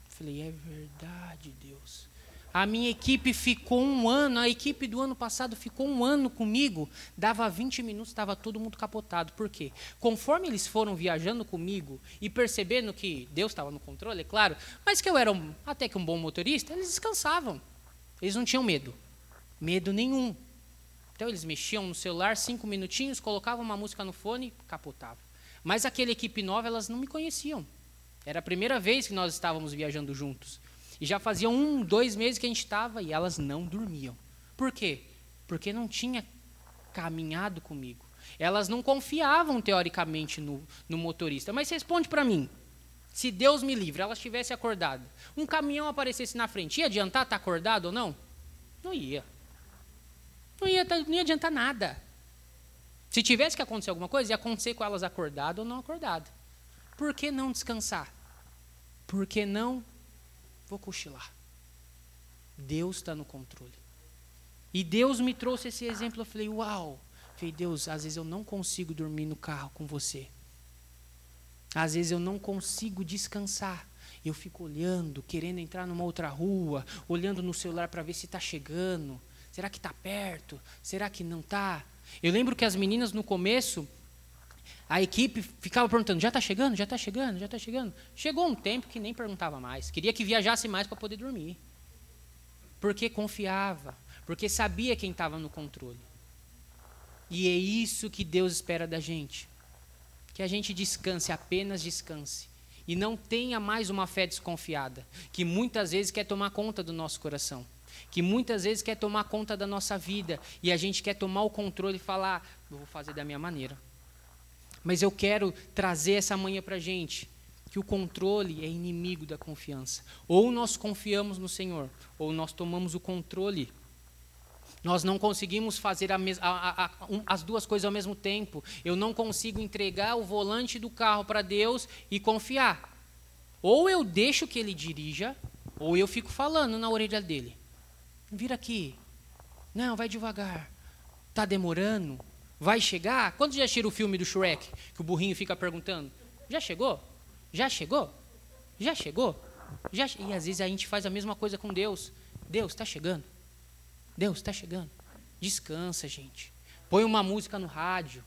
falei, é verdade, Deus. A minha equipe ficou um ano, a equipe do ano passado ficou um ano comigo, dava 20 minutos, estava todo mundo capotado. Por quê? Conforme eles foram viajando comigo e percebendo que Deus estava no controle, é claro, mas que eu era um, até que um bom motorista, eles descansavam. Eles não tinham medo. Medo nenhum. Então eles mexiam no celular cinco minutinhos, colocavam uma música no fone e capotavam. Mas aquela equipe nova, elas não me conheciam. Era a primeira vez que nós estávamos viajando juntos. E já fazia um, dois meses que a gente estava e elas não dormiam. Por quê? Porque não tinha caminhado comigo. Elas não confiavam, teoricamente, no, no motorista. Mas responde para mim. Se Deus me livre, elas tivessem acordado, um caminhão aparecesse na frente, ia adiantar estar tá acordado ou não? Não ia. Não ia, não ia adiantar nada. Se tivesse que acontecer alguma coisa, ia acontecer com elas acordadas ou não acordadas. Por que não descansar? Por que não Vou cochilar. Deus está no controle. E Deus me trouxe esse exemplo. Eu falei, uau. falei, Deus, às vezes eu não consigo dormir no carro com você. Às vezes eu não consigo descansar. eu fico olhando, querendo entrar numa outra rua, olhando no celular para ver se está chegando. Será que está perto? Será que não está? Eu lembro que as meninas no começo, a equipe ficava perguntando: já está chegando? Já está chegando? Já está chegando? Chegou um tempo que nem perguntava mais. Queria que viajasse mais para poder dormir. Porque confiava, porque sabia quem estava no controle. E é isso que Deus espera da gente. Que a gente descanse, apenas descanse. E não tenha mais uma fé desconfiada, que muitas vezes quer tomar conta do nosso coração que muitas vezes quer tomar conta da nossa vida e a gente quer tomar o controle e falar, eu vou fazer da minha maneira. Mas eu quero trazer essa manhã para a gente que o controle é inimigo da confiança. Ou nós confiamos no Senhor, ou nós tomamos o controle. Nós não conseguimos fazer a a, a, um, as duas coisas ao mesmo tempo. Eu não consigo entregar o volante do carro para Deus e confiar. Ou eu deixo que Ele dirija, ou eu fico falando na orelha dele. Vira aqui. Não, vai devagar. Tá demorando? Vai chegar? Quando já tira o filme do Shrek, que o burrinho fica perguntando? Já chegou? Já chegou? Já chegou? Já, e às vezes a gente faz a mesma coisa com Deus. Deus está chegando. Deus está chegando. Descansa, gente. Põe uma música no rádio.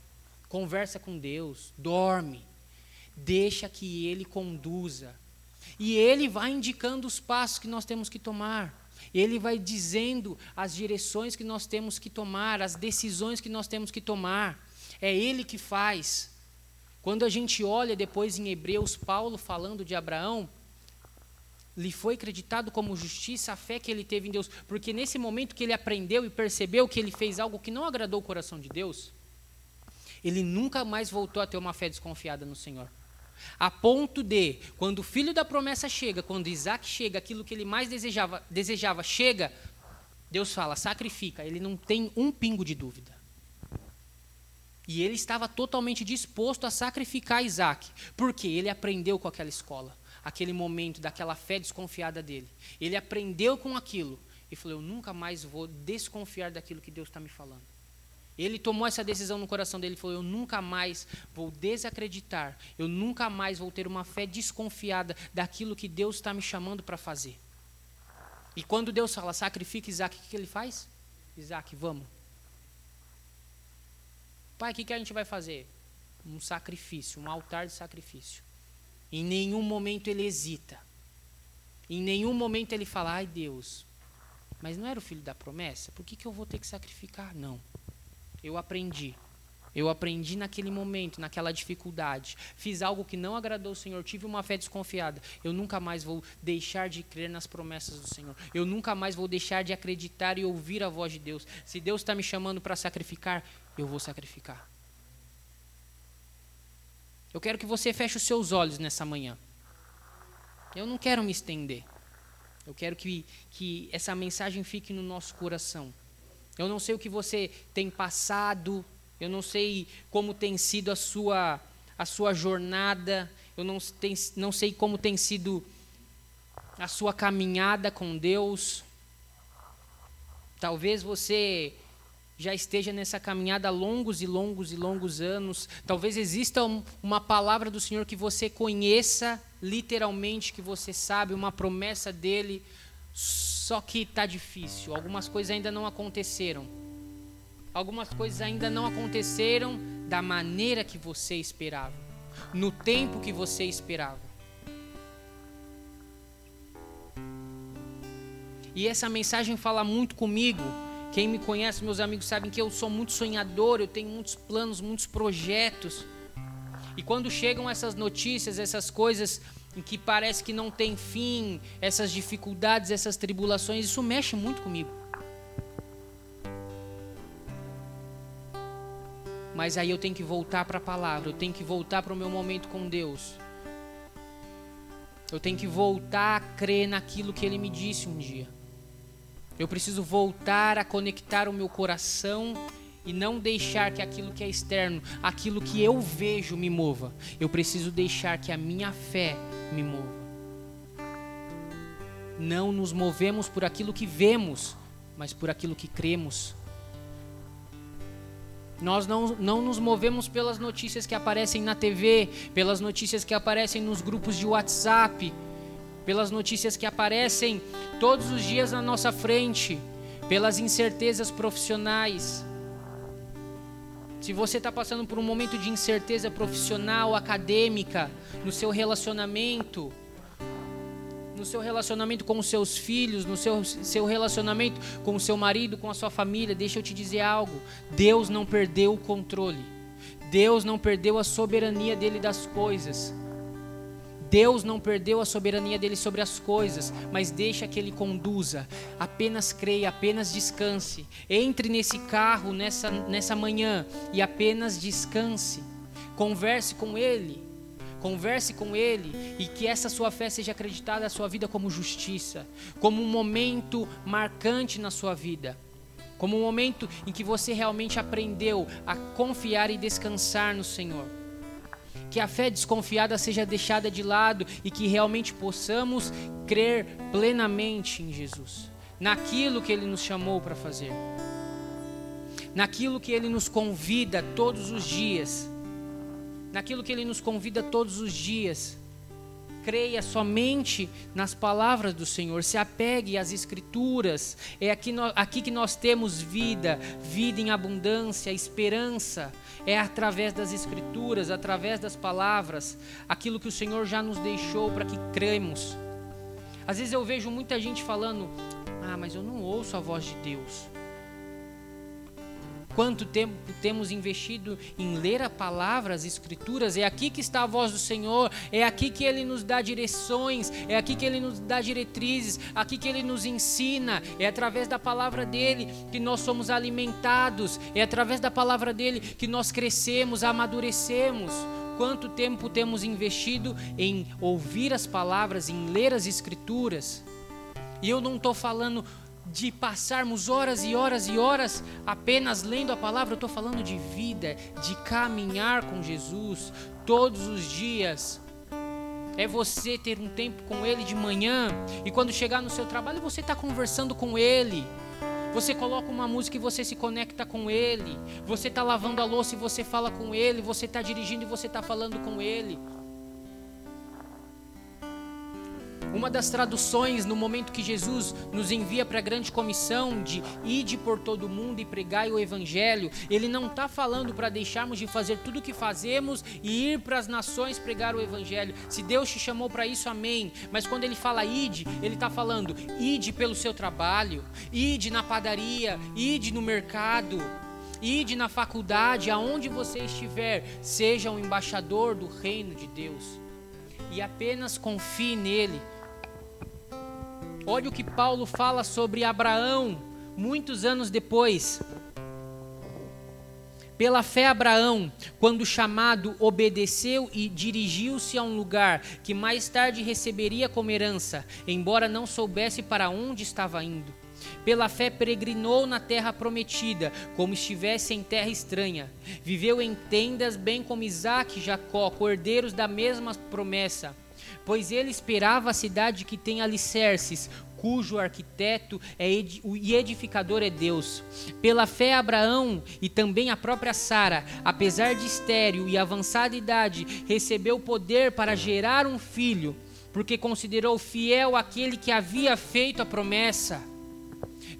Conversa com Deus. Dorme. Deixa que Ele conduza. E Ele vai indicando os passos que nós temos que tomar. Ele vai dizendo as direções que nós temos que tomar, as decisões que nós temos que tomar. É Ele que faz. Quando a gente olha depois em Hebreus, Paulo falando de Abraão, lhe foi acreditado como justiça a fé que ele teve em Deus, porque nesse momento que ele aprendeu e percebeu que ele fez algo que não agradou o coração de Deus, ele nunca mais voltou a ter uma fé desconfiada no Senhor. A ponto de, quando o filho da promessa chega, quando Isaac chega, aquilo que ele mais desejava, desejava chega, Deus fala, sacrifica. Ele não tem um pingo de dúvida. E ele estava totalmente disposto a sacrificar Isaac, porque ele aprendeu com aquela escola, aquele momento daquela fé desconfiada dele. Ele aprendeu com aquilo e falou: Eu nunca mais vou desconfiar daquilo que Deus está me falando. Ele tomou essa decisão no coração dele falou: Eu nunca mais vou desacreditar, eu nunca mais vou ter uma fé desconfiada daquilo que Deus está me chamando para fazer. E quando Deus fala, sacrifica Isaac, o que, que ele faz? Isaac, vamos. Pai, o que, que a gente vai fazer? Um sacrifício, um altar de sacrifício. Em nenhum momento ele hesita. Em nenhum momento ele fala, ai Deus, mas não era o filho da promessa? Por que, que eu vou ter que sacrificar? Não. Eu aprendi. Eu aprendi naquele momento, naquela dificuldade. Fiz algo que não agradou o Senhor, tive uma fé desconfiada. Eu nunca mais vou deixar de crer nas promessas do Senhor. Eu nunca mais vou deixar de acreditar e ouvir a voz de Deus. Se Deus está me chamando para sacrificar, eu vou sacrificar. Eu quero que você feche os seus olhos nessa manhã. Eu não quero me estender. Eu quero que, que essa mensagem fique no nosso coração. Eu não sei o que você tem passado, eu não sei como tem sido a sua, a sua jornada, eu não, tem, não sei como tem sido a sua caminhada com Deus. Talvez você já esteja nessa caminhada há longos e longos e longos anos. Talvez exista um, uma palavra do Senhor que você conheça literalmente, que você sabe, uma promessa dele só que está difícil, algumas coisas ainda não aconteceram. Algumas coisas ainda não aconteceram da maneira que você esperava, no tempo que você esperava. E essa mensagem fala muito comigo. Quem me conhece, meus amigos, sabem que eu sou muito sonhador, eu tenho muitos planos, muitos projetos. E quando chegam essas notícias, essas coisas em que parece que não tem fim, essas dificuldades, essas tribulações, isso mexe muito comigo. Mas aí eu tenho que voltar para a palavra, eu tenho que voltar para o meu momento com Deus. Eu tenho que voltar a crer naquilo que Ele me disse um dia. Eu preciso voltar a conectar o meu coração e não deixar que aquilo que é externo, aquilo que eu vejo me mova. Eu preciso deixar que a minha fé me mova. Não nos movemos por aquilo que vemos, mas por aquilo que cremos. Nós não, não nos movemos pelas notícias que aparecem na TV, pelas notícias que aparecem nos grupos de WhatsApp, pelas notícias que aparecem todos os dias na nossa frente, pelas incertezas profissionais. Se você está passando por um momento de incerteza profissional, acadêmica, no seu relacionamento, no seu relacionamento com os seus filhos, no seu, seu relacionamento com o seu marido, com a sua família, deixa eu te dizer algo: Deus não perdeu o controle, Deus não perdeu a soberania dele das coisas. Deus não perdeu a soberania dele sobre as coisas, mas deixa que ele conduza. Apenas creia, apenas descanse. Entre nesse carro nessa, nessa manhã e apenas descanse. Converse com ele. Converse com ele e que essa sua fé seja acreditada à sua vida como justiça, como um momento marcante na sua vida como um momento em que você realmente aprendeu a confiar e descansar no Senhor que a fé desconfiada seja deixada de lado e que realmente possamos crer plenamente em Jesus, naquilo que Ele nos chamou para fazer, naquilo que Ele nos convida todos os dias, naquilo que Ele nos convida todos os dias creia somente nas palavras do Senhor, se apegue às Escrituras. É aqui, no, aqui que nós temos vida, vida em abundância, esperança. É através das Escrituras, através das palavras, aquilo que o Senhor já nos deixou para que cremos. Às vezes eu vejo muita gente falando: Ah, mas eu não ouço a voz de Deus. Quanto tempo temos investido em ler a palavra, as escrituras? É aqui que está a voz do Senhor, é aqui que Ele nos dá direções, é aqui que Ele nos dá diretrizes, aqui que Ele nos ensina, é através da palavra dEle que nós somos alimentados, é através da palavra dEle que nós crescemos, amadurecemos. Quanto tempo temos investido em ouvir as palavras, em ler as escrituras? E eu não estou falando de passarmos horas e horas e horas apenas lendo a palavra, eu estou falando de vida, de caminhar com Jesus todos os dias. É você ter um tempo com Ele de manhã e quando chegar no seu trabalho você está conversando com Ele. Você coloca uma música e você se conecta com Ele. Você está lavando a louça e você fala com Ele. Você está dirigindo e você está falando com Ele. Uma das traduções no momento que Jesus nos envia para a grande comissão de ide por todo mundo e pregai o evangelho, ele não está falando para deixarmos de fazer tudo o que fazemos e ir para as nações pregar o evangelho. Se Deus te chamou para isso, amém. Mas quando ele fala ide, ele está falando ide pelo seu trabalho, ide na padaria, ide no mercado. Ide na faculdade, aonde você estiver, seja um embaixador do reino de Deus. E apenas confie nele, Olha o que Paulo fala sobre Abraão, muitos anos depois. Pela fé, Abraão, quando chamado, obedeceu e dirigiu-se a um lugar que mais tarde receberia como herança, embora não soubesse para onde estava indo. Pela fé, peregrinou na terra prometida, como estivesse em terra estranha. Viveu em tendas, bem como Isaac e Jacó, cordeiros da mesma promessa pois ele esperava a cidade que tem alicerces, cujo arquiteto é e edificador é Deus. Pela fé, Abraão e também a própria Sara, apesar de estéril e avançada idade, recebeu poder para gerar um filho, porque considerou fiel aquele que havia feito a promessa.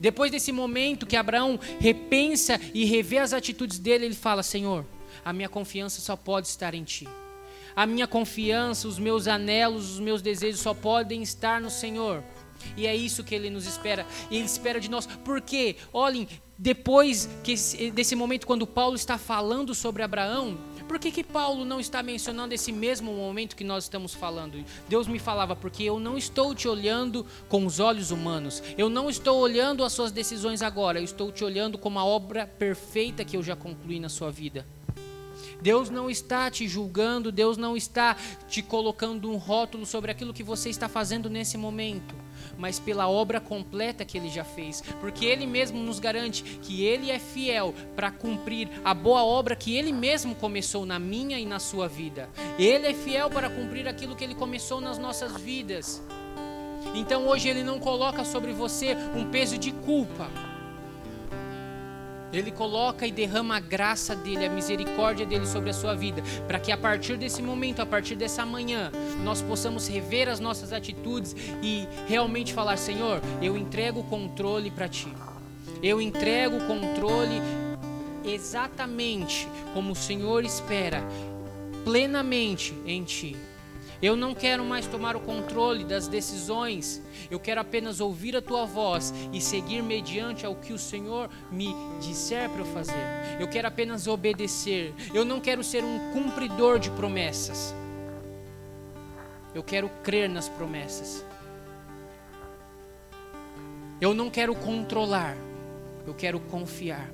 Depois desse momento que Abraão repensa e revê as atitudes dele, ele fala: Senhor, a minha confiança só pode estar em Ti. A minha confiança, os meus anelos, os meus desejos só podem estar no Senhor. E é isso que Ele nos espera. Ele espera de nós. Porque, olhem, depois que esse, desse momento, quando Paulo está falando sobre Abraão, por que, que Paulo não está mencionando esse mesmo momento que nós estamos falando? Deus me falava, porque eu não estou te olhando com os olhos humanos, eu não estou olhando as suas decisões agora, eu estou te olhando como a obra perfeita que eu já concluí na sua vida. Deus não está te julgando, Deus não está te colocando um rótulo sobre aquilo que você está fazendo nesse momento, mas pela obra completa que ele já fez, porque ele mesmo nos garante que ele é fiel para cumprir a boa obra que ele mesmo começou na minha e na sua vida. Ele é fiel para cumprir aquilo que ele começou nas nossas vidas. Então hoje ele não coloca sobre você um peso de culpa Ele coloca e derrama a graça dele, a misericórdia dele sobre a sua vida, para que a partir desse momento, a partir dessa manhã, nós possamos rever as nossas atitudes e realmente falar: Senhor, eu entrego o controle para ti. Eu entrego o controle exatamente como o Senhor espera, plenamente em ti. Eu não quero mais tomar o controle das decisões, eu quero apenas ouvir a tua voz e seguir mediante ao que o Senhor me disser para eu fazer. Eu quero apenas obedecer, eu não quero ser um cumpridor de promessas. Eu quero crer nas promessas. Eu não quero controlar, eu quero confiar.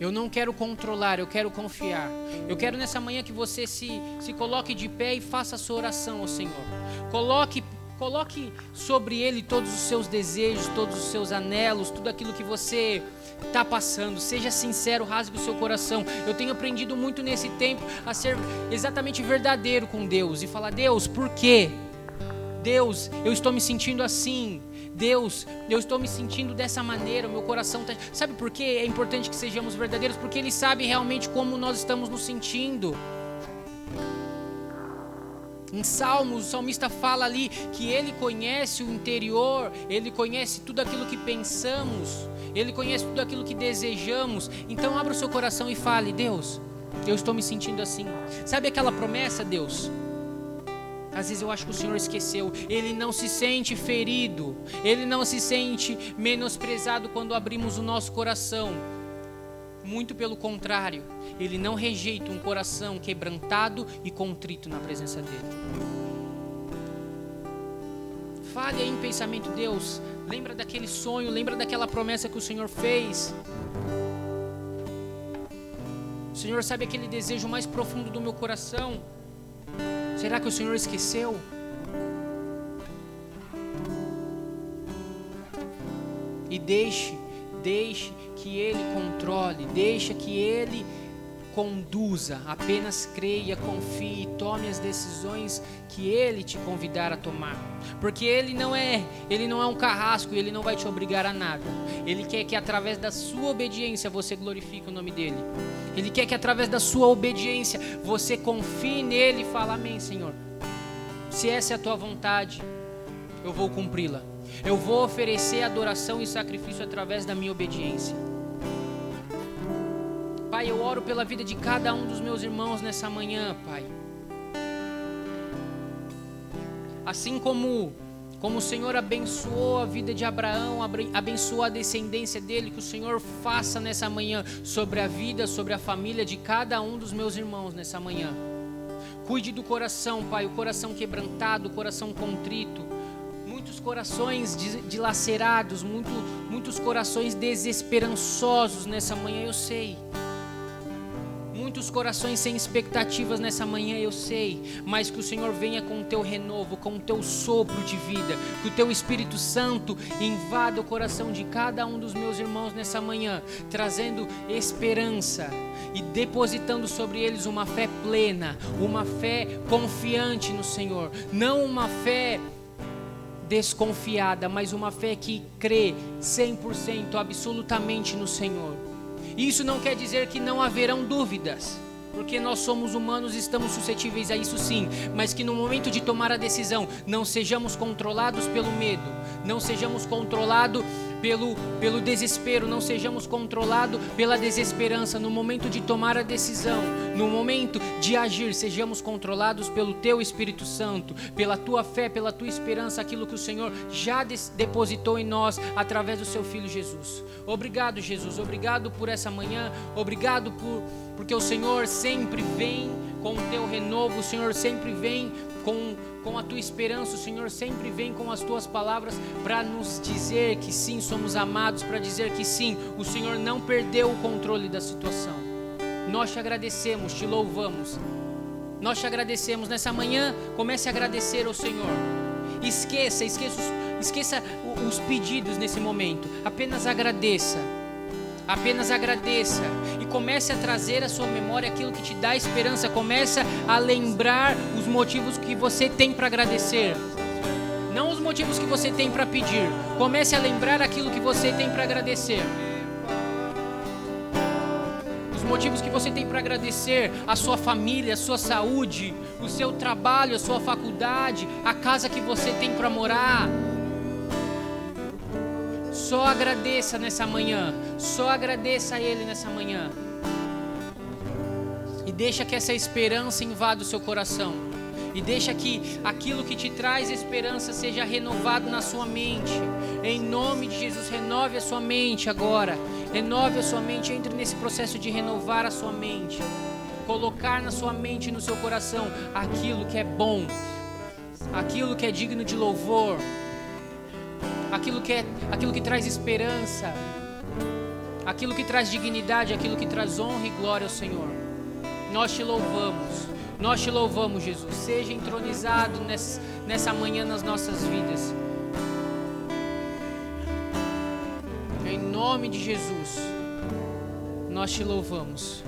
Eu não quero controlar, eu quero confiar. Eu quero nessa manhã que você se, se coloque de pé e faça a sua oração ao Senhor. Coloque, coloque sobre Ele todos os seus desejos, todos os seus anelos, tudo aquilo que você está passando. Seja sincero, rasgue o seu coração. Eu tenho aprendido muito nesse tempo a ser exatamente verdadeiro com Deus e falar: Deus, por quê? Deus, eu estou me sentindo assim. Deus, eu estou me sentindo dessa maneira, meu coração está. Sabe por que é importante que sejamos verdadeiros? Porque Ele sabe realmente como nós estamos nos sentindo. Em Salmos, o salmista fala ali que ele conhece o interior, ele conhece tudo aquilo que pensamos, ele conhece tudo aquilo que desejamos. Então, abra o seu coração e fale: Deus, eu estou me sentindo assim. Sabe aquela promessa, Deus? Às vezes eu acho que o Senhor esqueceu. Ele não se sente ferido. Ele não se sente menosprezado quando abrimos o nosso coração. Muito pelo contrário, ele não rejeita um coração quebrantado e contrito na presença dele. Fale aí em pensamento, Deus. Lembra daquele sonho, lembra daquela promessa que o Senhor fez. O Senhor sabe aquele desejo mais profundo do meu coração. Será que o Senhor esqueceu? E deixe, deixe que Ele controle, deixe que Ele conduza, apenas creia, confie, tome as decisões que ele te convidar a tomar. Porque ele não é, ele não é um carrasco, ele não vai te obrigar a nada. Ele quer que através da sua obediência você glorifique o nome dele. Ele quer que através da sua obediência você confie nele e fale amém, Senhor. Se essa é a tua vontade, eu vou cumpri-la. Eu vou oferecer adoração e sacrifício através da minha obediência. Pai, eu oro pela vida de cada um dos meus irmãos nessa manhã, Pai. Assim como como o Senhor abençoou a vida de Abraão, abençoou a descendência dele, que o Senhor faça nessa manhã sobre a vida, sobre a família de cada um dos meus irmãos nessa manhã. Cuide do coração, Pai, o coração quebrantado, o coração contrito. Muitos corações dilacerados, muito, muitos corações desesperançosos nessa manhã, eu sei muitos corações sem expectativas nessa manhã, eu sei, mas que o Senhor venha com o teu renovo, com o teu sopro de vida, que o teu Espírito Santo invada o coração de cada um dos meus irmãos nessa manhã, trazendo esperança e depositando sobre eles uma fé plena, uma fé confiante no Senhor, não uma fé desconfiada, mas uma fé que crê 100% absolutamente no Senhor. Isso não quer dizer que não haverão dúvidas, porque nós somos humanos e estamos suscetíveis a isso sim, mas que no momento de tomar a decisão não sejamos controlados pelo medo, não sejamos controlados pelo, pelo desespero, não sejamos controlados pela desesperança. No momento de tomar a decisão, no momento de agir, sejamos controlados pelo Teu Espírito Santo, pela Tua fé, pela Tua esperança, aquilo que o Senhor já depositou em nós através do Seu Filho Jesus. Obrigado, Jesus. Obrigado por essa manhã. Obrigado por porque o Senhor sempre vem com o teu renovo, o Senhor sempre vem com, com a tua esperança, o Senhor sempre vem com as tuas palavras para nos dizer que sim, somos amados, para dizer que sim, o Senhor não perdeu o controle da situação. Nós te agradecemos, te louvamos. Nós te agradecemos nessa manhã. Comece a agradecer ao Senhor. Esqueça, esqueça esqueça os pedidos nesse momento. Apenas agradeça. Apenas agradeça e comece a trazer à sua memória aquilo que te dá esperança. Comece a lembrar os motivos que você tem para agradecer. Não os motivos que você tem para pedir. Comece a lembrar aquilo que você tem para agradecer. Os motivos que você tem para agradecer: a sua família, a sua saúde, o seu trabalho, a sua faculdade, a casa que você tem para morar. Só agradeça nessa manhã. Só agradeça a Ele nessa manhã. E deixa que essa esperança invada o seu coração. E deixa que aquilo que te traz esperança seja renovado na sua mente. Em nome de Jesus, renove a sua mente agora. Renove a sua mente, entre nesse processo de renovar a sua mente. Colocar na sua mente e no seu coração aquilo que é bom, aquilo que é digno de louvor, aquilo que, é, aquilo que traz esperança, aquilo que traz dignidade, aquilo que traz honra e glória ao Senhor. Nós te louvamos, nós te louvamos, Jesus. Seja entronizado nessa, nessa manhã nas nossas vidas. Em nome de Jesus, nós te louvamos.